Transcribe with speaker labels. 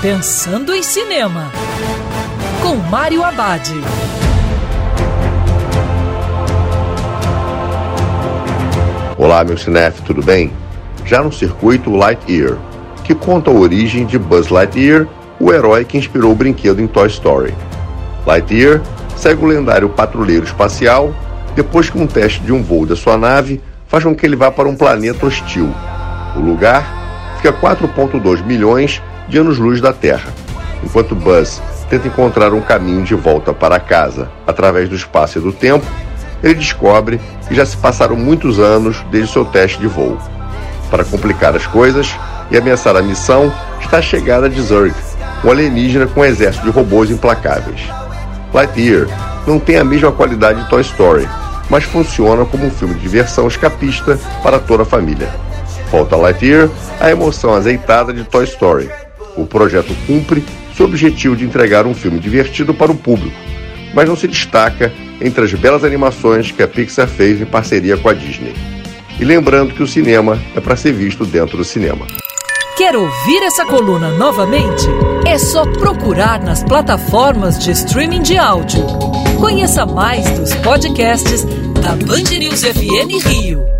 Speaker 1: Pensando em Cinema, com Mário Abad.
Speaker 2: Olá, meu cinef, tudo bem? Já no circuito Lightyear, que conta a origem de Buzz Lightyear, o herói que inspirou o brinquedo em Toy Story. Lightyear segue o lendário patrulheiro espacial depois que um teste de um voo da sua nave faz com que ele vá para um planeta hostil. O lugar fica a 4,2 milhões de anos-luz da Terra, enquanto Buzz tenta encontrar um caminho de volta para casa através do espaço e do tempo. Ele descobre que já se passaram muitos anos desde seu teste de voo. Para complicar as coisas e ameaçar a missão, está a chegada de Zurg, um alienígena com um exército de robôs implacáveis. Lightyear não tem a mesma qualidade de Toy Story, mas funciona como um filme de diversão escapista para toda a família. Falta Lightyear a emoção azeitada de Toy Story. O projeto cumpre seu objetivo de entregar um filme divertido para o público, mas não se destaca entre as belas animações que a Pixar fez em parceria com a Disney. E lembrando que o cinema é para ser visto dentro do cinema.
Speaker 1: Quer ouvir essa coluna novamente? É só procurar nas plataformas de streaming de áudio. Conheça mais dos podcasts da Band News FM Rio.